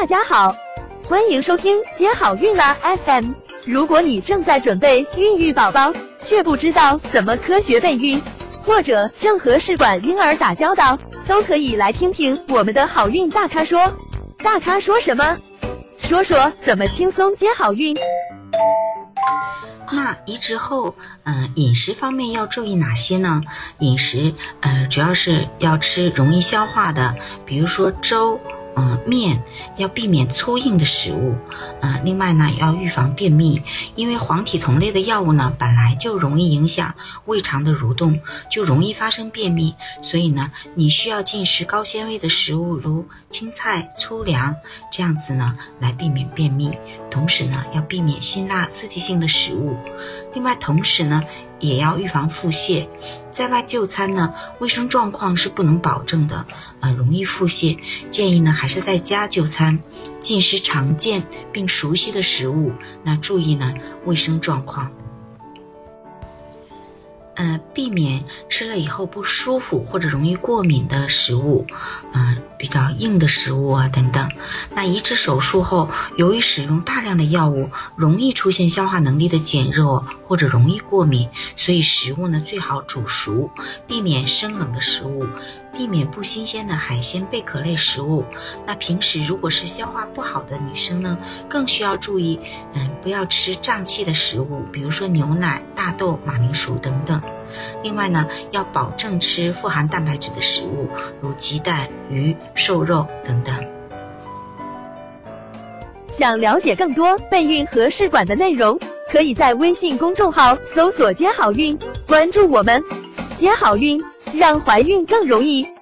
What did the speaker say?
大家好，欢迎收听接好运啦 FM。如果你正在准备孕育宝宝，却不知道怎么科学备孕，或者正和试管婴儿打交道，都可以来听听我们的好运大咖说。大咖说什么？说说怎么轻松接好运。那移植后，嗯，饮食方面要注意哪些呢？饮食，呃，主要是要吃容易消化的，比如说粥。嗯，面要避免粗硬的食物。嗯，另外呢，要预防便秘，因为黄体酮类的药物呢，本来就容易影响胃肠的蠕动，就容易发生便秘。所以呢，你需要进食高纤维的食物，如青菜、粗粮，这样子呢，来避免便秘。同时呢，要避免辛辣刺激性的食物。另外，同时呢。也要预防腹泻，在外就餐呢，卫生状况是不能保证的，呃，容易腹泻。建议呢，还是在家就餐，进食常见并熟悉的食物，那注意呢卫生状况。避免吃了以后不舒服或者容易过敏的食物，嗯，比较硬的食物啊等等。那移植手术后，由于使用大量的药物，容易出现消化能力的减弱或者容易过敏，所以食物呢最好煮熟，避免生冷的食物。避免不新鲜的海鲜、贝壳类食物。那平时如果是消化不好的女生呢，更需要注意，嗯，不要吃胀气的食物，比如说牛奶、大豆、马铃薯等等。另外呢，要保证吃富含蛋白质的食物，如鸡蛋、鱼、瘦肉等等。想了解更多备孕和试管的内容，可以在微信公众号搜索“接好运”，关注我们，接好运。让怀孕更容易。